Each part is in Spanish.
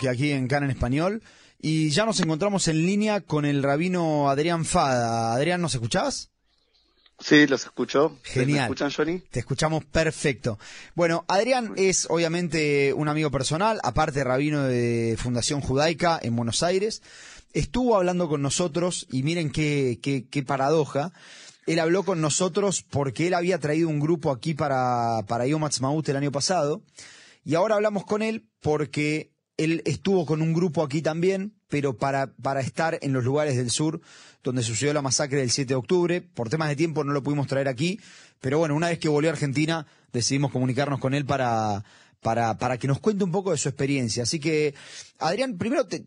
bloque aquí en Can en Español y ya nos encontramos en línea con el rabino Adrián Fada. Adrián, ¿nos escuchás? Sí, los escucho. Genial. ¿Me escuchan, Johnny? Te escuchamos perfecto. Bueno, Adrián es obviamente un amigo personal, aparte rabino de Fundación Judaica en Buenos Aires. Estuvo hablando con nosotros y miren qué, qué, qué paradoja. Él habló con nosotros porque él había traído un grupo aquí para, para Yom el año pasado. Y ahora hablamos con él porque él estuvo con un grupo aquí también, pero para, para estar en los lugares del sur donde sucedió la masacre del 7 de octubre. Por temas de tiempo no lo pudimos traer aquí, pero bueno, una vez que volvió a Argentina decidimos comunicarnos con él para, para, para que nos cuente un poco de su experiencia. Así que, Adrián, primero te,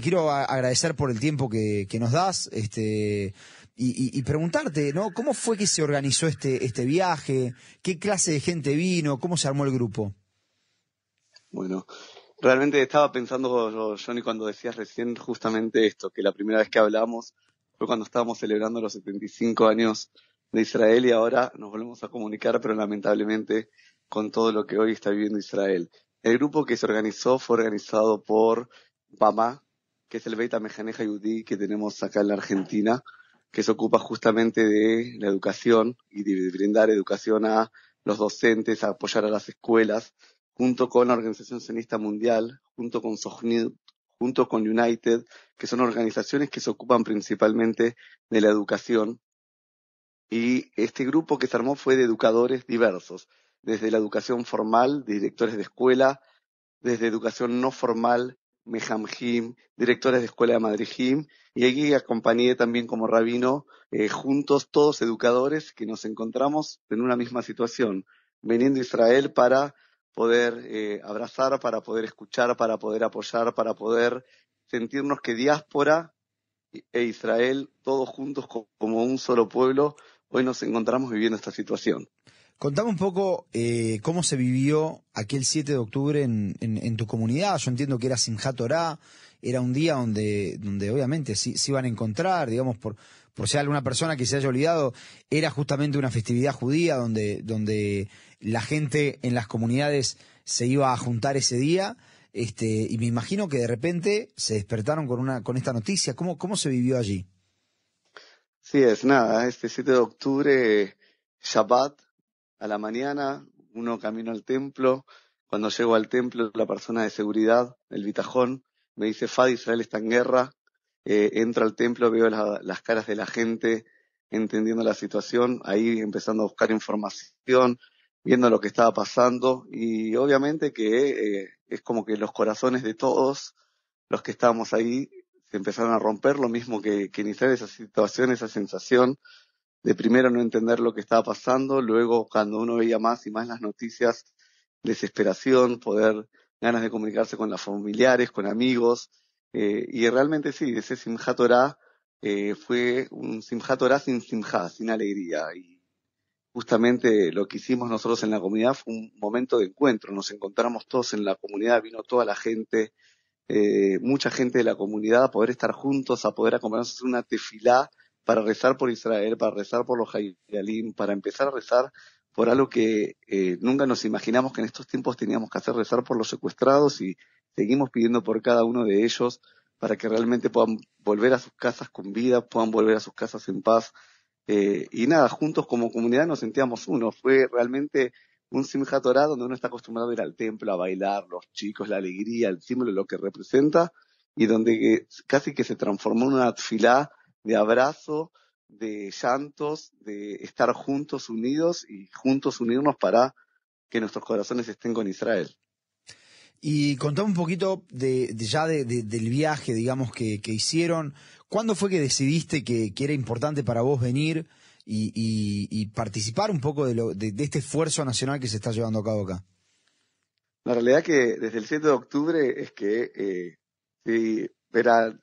quiero agradecer por el tiempo que, nos das este, y, y, preguntarte, ¿no? ¿Cómo fue que se organizó este, este viaje? ¿Qué clase de gente vino? ¿Cómo se armó el grupo? Bueno, realmente estaba pensando, Johnny, cuando decías recién justamente esto, que la primera vez que hablamos fue cuando estábamos celebrando los 75 años de Israel y ahora nos volvemos a comunicar, pero lamentablemente con todo lo que hoy está viviendo Israel. El grupo que se organizó fue organizado por BAMA, que es el Beit Mejaneja Yudí que tenemos acá en la Argentina, que se ocupa justamente de la educación y de brindar educación a los docentes, a apoyar a las escuelas, junto con la Organización Sionista Mundial, junto con Sohnid, junto con United, que son organizaciones que se ocupan principalmente de la educación. Y este grupo que se armó fue de educadores diversos, desde la educación formal, directores de escuela, desde educación no formal, Mehamjim, directores de escuela de Madrijim, y aquí acompañé también como rabino, eh, juntos todos educadores que nos encontramos en una misma situación, veniendo a Israel para poder eh, abrazar, para poder escuchar, para poder apoyar, para poder sentirnos que diáspora e Israel, todos juntos como un solo pueblo, hoy nos encontramos viviendo esta situación. Contame un poco eh, cómo se vivió aquel 7 de octubre en, tu comunidad. Yo entiendo que era Simchat Torah, era un día donde, donde obviamente se iban a encontrar, digamos, por, por si alguna persona que se haya olvidado, era justamente una festividad judía donde, donde la gente en las comunidades se iba a juntar ese día. Este, y me imagino que de repente se despertaron con una, con esta noticia. ¿Cómo, cómo se vivió allí? Sí, es nada, este 7 de octubre, Shabbat, a la mañana, uno camino al templo. Cuando llego al templo, la persona de seguridad, el bitajón, me dice, Fad, Israel está en guerra, eh, entro al templo, veo las caras de la gente, entendiendo la situación, ahí empezando a buscar información, viendo lo que estaba pasando. Y obviamente que eh, es como que los corazones de todos los que estábamos ahí se empezaron a romper, lo mismo que, que iniciar esa situación, esa sensación de primero no entender lo que estaba pasando, luego cuando uno veía más y más las noticias, desesperación, poder, ganas de comunicarse con los familiares, con amigos, eh, y realmente sí, ese Simchat Torah eh, fue un Simchat Torah sin Simchat, sin alegría. Y justamente lo que hicimos nosotros en la comunidad fue un momento de encuentro. Nos encontramos todos en la comunidad, vino toda la gente, eh, mucha gente de la comunidad a poder estar juntos, a poder acompañarnos en una tefilá para rezar por Israel, para rezar por los Hayalim, para empezar a rezar por algo que eh, nunca nos imaginamos que en estos tiempos teníamos que hacer, rezar por los secuestrados y seguimos pidiendo por cada uno de ellos para que realmente puedan volver a sus casas con vida, puedan volver a sus casas en paz. Eh, y nada, juntos como comunidad nos sentíamos uno. Fue realmente un Simchat Torah donde uno está acostumbrado a ir al templo, a bailar, los chicos, la alegría, el símbolo, lo que representa, y donde casi que se transformó en una tfilá de abrazo, de llantos, de estar juntos unidos y juntos unirnos para que nuestros corazones estén con Israel. Y contame un poquito de, ya del viaje, digamos, que, hicieron. ¿Cuándo fue que decidiste que, era importante para vos venir y, participar un poco de, lo, de, este esfuerzo nacional que se está llevando a cabo acá? La realidad que desde el 7 de octubre es que eh, si, era,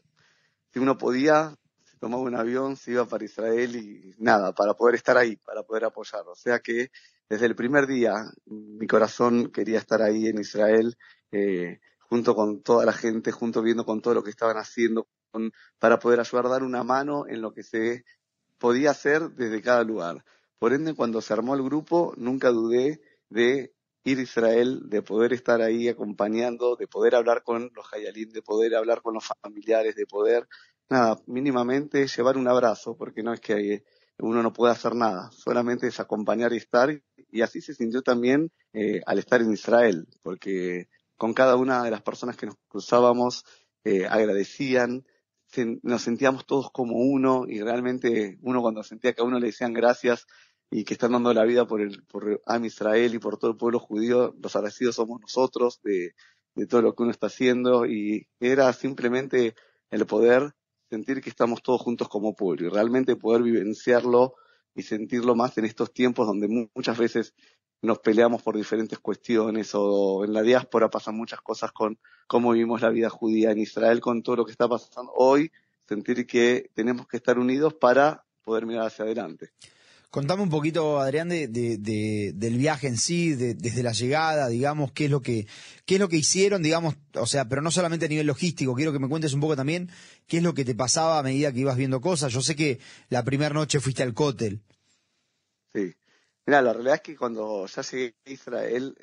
si uno podía, tomaba un avión, se iba para Israel y nada, para poder estar ahí, para poder apoyar. O sea que desde el primer día mi corazón quería estar ahí en Israel, eh, junto con toda la gente, junto viendo con todo lo que estaban haciendo, para poder ayudar dar una mano en lo que se podía hacer desde cada lugar. Por ende, cuando se armó el grupo, nunca dudé de ir a Israel, de poder estar ahí acompañando, de poder hablar con los Hayalim, de poder hablar con los familiares, de poder, nada, mínimamente llevar un abrazo, porque no es que uno no puede hacer nada, solamente es acompañar y estar, y así se sintió también eh, al estar en Israel, porque con cada una de las personas que nos cruzábamos eh, agradecían, nos sentíamos todos como uno y realmente uno cuando sentía que a uno le decían gracias y que están dando la vida por el por Am Israel y por todo el pueblo judío, los agradecidos somos nosotros de, de todo lo que uno está haciendo y era simplemente el poder sentir que estamos todos juntos como pueblo y realmente poder vivenciarlo y sentirlo más en estos tiempos donde muchas veces nos peleamos por diferentes cuestiones o en la diáspora pasan muchas cosas con cómo vivimos la vida judía en Israel con todo lo que está pasando hoy, sentir que tenemos que estar unidos para poder mirar hacia adelante. Contame un poquito, Adrián, de, del viaje en sí, desde la llegada, digamos, qué es lo que qué es lo que hicieron, digamos, o sea, pero no solamente a nivel logístico, quiero que me cuentes un poco también qué es lo que te pasaba a medida que ibas viendo cosas. Yo sé que la primera noche fuiste al cótel. Sí. Mira, la realidad es que cuando ya llegué a Israel,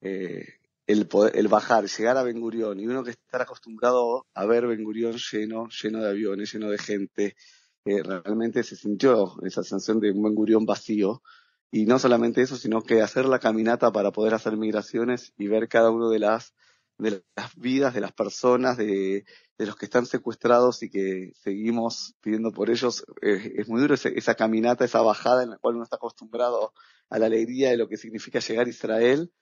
eh, el, el bajar, llegar a Ben Gurión y uno que estar acostumbrado a ver Ben Gurión lleno, lleno de aviones, lleno de gente, eh, realmente se sintió esa sensación de un Gurión vacío. Y no solamente eso, sino que hacer la caminata para poder hacer migraciones y ver cada uno de las, de las vidas de las personas, de, de los que están secuestrados y que seguimos pidiendo por ellos. es muy duro esa caminata, esa bajada en la cual uno está acostumbrado a la alegría de lo que significa llegar a Israel.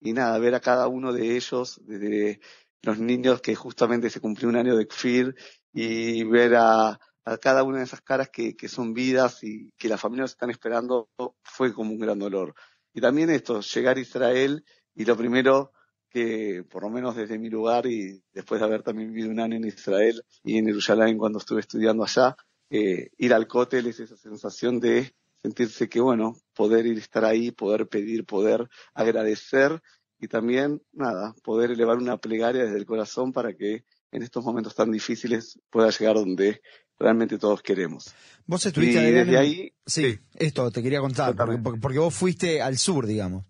Y nada, ver a cada uno de ellos, desde los niños que justamente se cumplió un año de Kfir, y ver a, a cada una de esas caras que, que son vidas y que las familias están esperando, fue como un gran dolor. Y también esto, llegar a Israel y lo primero que por lo menos desde mi lugar y después de haber también vivido un año en Israel y en Jerusalén cuando estuve estudiando allá, eh, ir al cótel es esa sensación de sentirse que, bueno, poder ir estar ahí, poder pedir, poder agradecer y también, nada, poder elevar una plegaria desde el corazón para que en estos momentos tan difíciles pueda llegar donde realmente todos queremos. Vos estuviste y desde ahí. Sí, esto te quería contar, porque, vos fuiste al sur, digamos.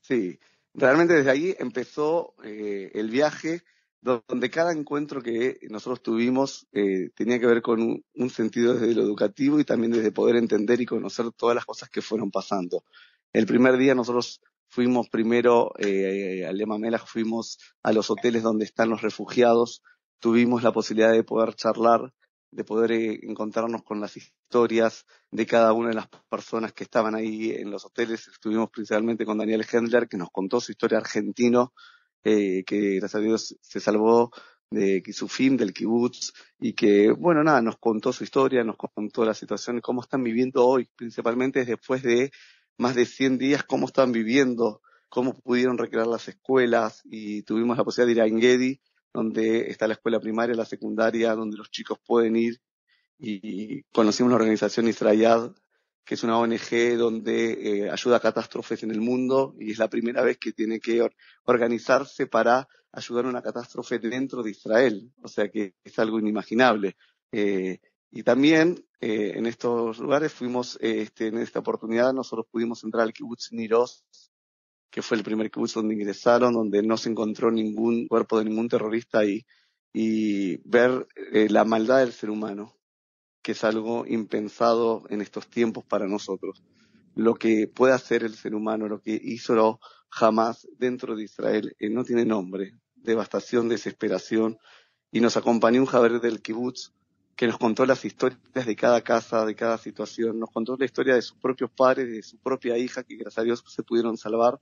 Sí, realmente desde ahí empezó eh, el viaje donde cada encuentro que nosotros tuvimos eh, tenía que ver con un, sentido desde lo educativo y también desde poder entender y conocer todas las cosas que fueron pasando. El primer día nosotros fuimos primero eh, al Lema Melach, fuimos a los hoteles donde están los refugiados, tuvimos la posibilidad de poder charlar de poder eh, encontrarnos con las historias de cada una de las personas que estaban ahí en los hoteles. Estuvimos principalmente con Daniel Hendler, que nos contó su historia argentino, eh, que gracias a Dios se salvó de Kisufim, del kibutz, y que, bueno, nada, nos contó su historia, nos contó la situación, cómo están viviendo hoy, principalmente después de más de 100 días, cómo están viviendo, cómo pudieron recrear las escuelas, y tuvimos la posibilidad de ir a Engedi, donde está la escuela primaria, la secundaria, donde los chicos pueden ir y conocimos la organización Israel, que es una ONG donde eh, ayuda a catástrofes en el mundo y es la primera vez que tiene que organizarse para ayudar a una catástrofe dentro de Israel, o sea que es algo inimaginable. Eh, y también eh, en estos lugares fuimos, este, en esta oportunidad nosotros pudimos entrar al kibbutz Niros, que fue el primer kibbutz donde ingresaron, donde no se encontró ningún cuerpo de ningún terrorista y, y ver eh, la maldad del ser humano, que es algo impensado en estos tiempos para nosotros. Lo que puede hacer el ser humano, lo que hizo jamás dentro de Israel, eh, no tiene nombre. Devastación, desesperación. Y nos acompañó un Javier del kibbutz que nos contó las historias de cada casa, de cada situación, nos contó la historia de sus propios padres, de su propia hija, que gracias a Dios se pudieron salvar,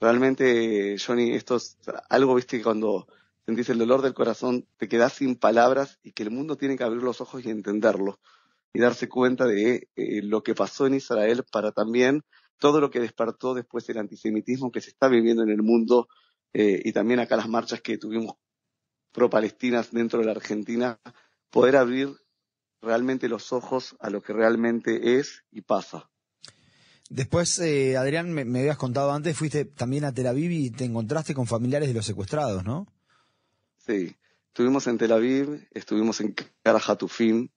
realmente, Johnny, esto es algo, viste, que cuando sentís el dolor del corazón, te quedás sin palabras y que el mundo tiene que abrir los ojos y entenderlo y darse cuenta de eh, lo que pasó en Israel para también todo lo que despertó después el antisemitismo que se está viviendo en el mundo eh, y también acá las marchas que tuvimos pro-palestinas dentro de la Argentina, poder abrir realmente los ojos a lo que realmente es y pasa. Después, eh, Adrián, me, habías contado antes, fuiste también a Tel Aviv y te encontraste con familiares de los secuestrados, ¿no? Sí, estuvimos en Tel Aviv, estuvimos en Karajatufim,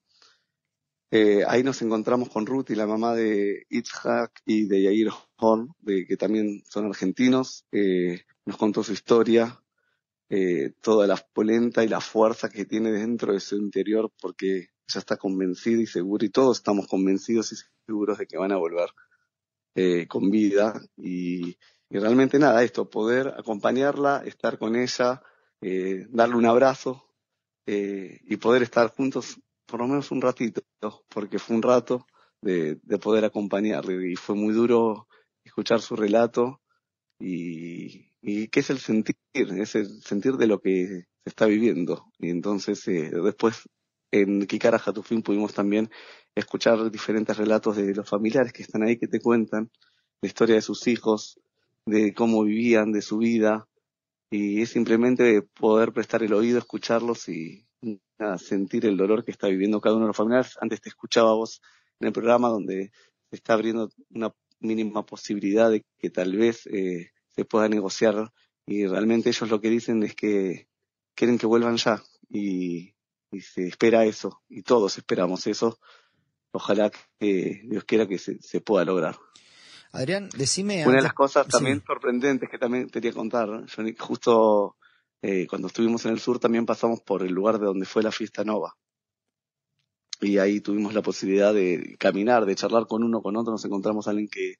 Eh, ahí nos encontramos con Ruth y la mamá de Itzhak y de Yair Horn, de, que también son argentinos. Eh, nos contó su historia, eh, toda la polenta y la fuerza que tiene dentro de su interior, porque ella está convencida y segura, y todos estamos convencidos y seguros de que van a volver eh, con vida. Y, y, realmente nada, esto, poder acompañarla, estar con ella, eh, darle un abrazo eh, y poder estar juntos por lo menos un ratito, porque fue un rato de, de poder acompañarle y fue muy duro escuchar su relato y, y qué es el sentir, es el sentir de lo que se está viviendo. Y entonces eh, después en Kikara Jatufín pudimos también escuchar diferentes relatos de los familiares que están ahí, que te cuentan la historia de sus hijos, de cómo vivían, de su vida, y es simplemente poder prestar el oído, escucharlos y sentir el dolor que está viviendo cada uno de los familiares. Antes te escuchaba vos en el programa donde se está abriendo una mínima posibilidad de que tal vez eh, se pueda negociar y realmente ellos lo que dicen es que quieren que vuelvan ya y, y se espera eso y todos esperamos eso. Ojalá que Dios quiera que se, se pueda lograr. Adrián, decime. Una de las cosas también sí. sorprendentes que también quería contar, yo justo eh, cuando estuvimos en el sur también pasamos por el lugar de donde fue la fiesta nova. Y ahí tuvimos la posibilidad de caminar, de charlar con uno, con otro, nos encontramos a alguien que,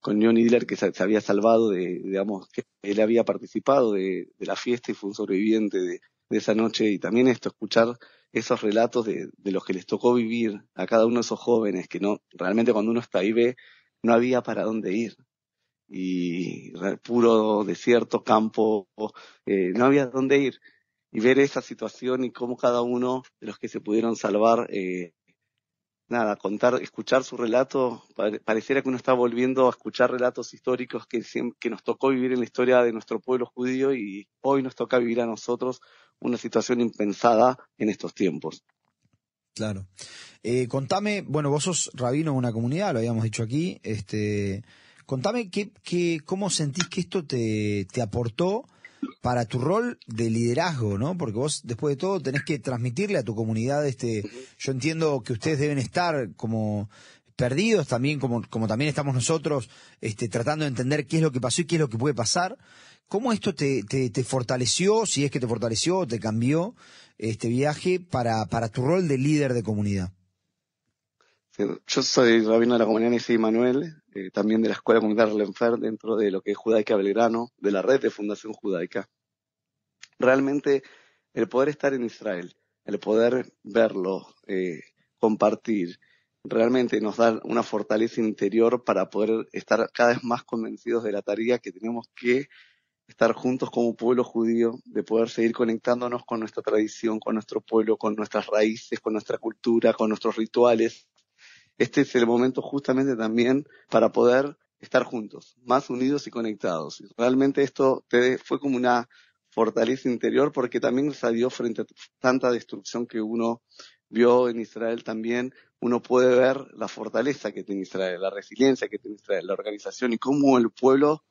con Johnny Diller, que se, había salvado de, digamos, que él había participado de, la fiesta y fue un sobreviviente de, de, esa noche. Y también esto, escuchar esos relatos de, de los que les tocó vivir a cada uno de esos jóvenes, que no, realmente cuando uno está ahí ve, no había para dónde ir. Y puro desierto, campo, eh, no había dónde ir. Y ver esa situación y cómo cada uno de los que se pudieron salvar, eh, nada, contar, escuchar su relato, pareciera que uno está volviendo a escuchar relatos históricos que, que nos tocó vivir en la historia de nuestro pueblo judío y hoy nos toca vivir a nosotros una situación impensada en estos tiempos. Claro. Eh, contame, bueno, vos sos rabino de una comunidad, lo habíamos dicho aquí, este, contame qué, qué, cómo sentís que esto te, te aportó para tu rol de liderazgo, ¿no? Porque vos, después de todo, tenés que transmitirle a tu comunidad, este, yo entiendo que ustedes deben estar como perdidos también, como, como también estamos nosotros, este, tratando de entender qué es lo que pasó y qué es lo que puede pasar. ¿Cómo esto te, te, te fortaleció, si es que te fortaleció, te cambió este viaje para, para tu rol de líder de comunidad? Yo soy rabino de la comunidad Nisei Manuel, eh, también de la Escuela Comunitaria Lenfer, dentro de lo que es Judaica Belgrano, de la red de Fundación Judaica. Realmente, el poder estar en Israel, el poder verlo, eh, compartir, realmente nos da una fortaleza interior para poder estar cada vez más convencidos de la tarea que tenemos que estar juntos como pueblo judío, de poder seguir conectándonos con nuestra tradición, con nuestro pueblo, con nuestras raíces, con nuestra cultura, con nuestros rituales. Este es el momento justamente también para poder estar juntos, más unidos y conectados. Realmente esto te fue como una fortaleza interior porque también salió frente a tanta destrucción que uno vio en Israel también, uno puede ver la fortaleza que tiene Israel, la resiliencia que tiene Israel, la organización y cómo el pueblo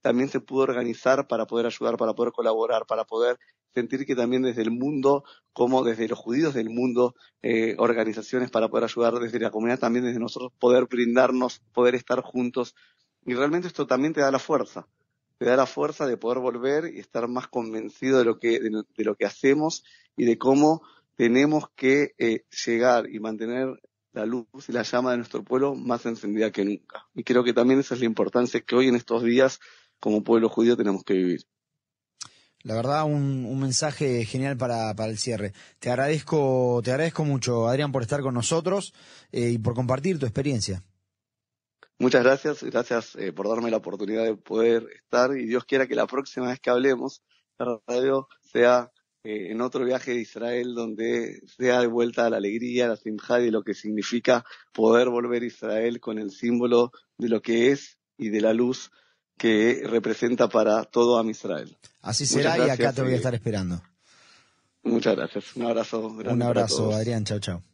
también se pudo organizar para poder ayudar, para poder colaborar, para poder sentir que también desde el mundo, como desde los judíos del mundo, eh, organizaciones para poder ayudar desde la comunidad, también desde nosotros poder brindarnos, poder estar juntos. Y realmente esto también te da la fuerza, te da la fuerza de poder volver y estar más convencido de lo que, de, de lo que hacemos y de cómo tenemos que eh, llegar y mantener la luz y la llama de nuestro pueblo más encendida que nunca. Y creo que también esa es la importancia que hoy en estos días como pueblo judío tenemos que vivir. La verdad, un, un mensaje genial para, el cierre. Te agradezco, te agradezco mucho, Adrián, por estar con nosotros eh, y por compartir tu experiencia. Muchas gracias, gracias eh, por darme la oportunidad de poder estar y Dios quiera que la próxima vez que hablemos, la radio sea eh, en otro viaje de Israel donde sea de vuelta la alegría, la simjad y lo que significa poder volver a Israel con el símbolo de lo que es y de la luz que representa para todo a Israel. Así será y acá te voy a estar esperando. Muchas gracias. Un abrazo. Un abrazo, Adrián. Chao, chao.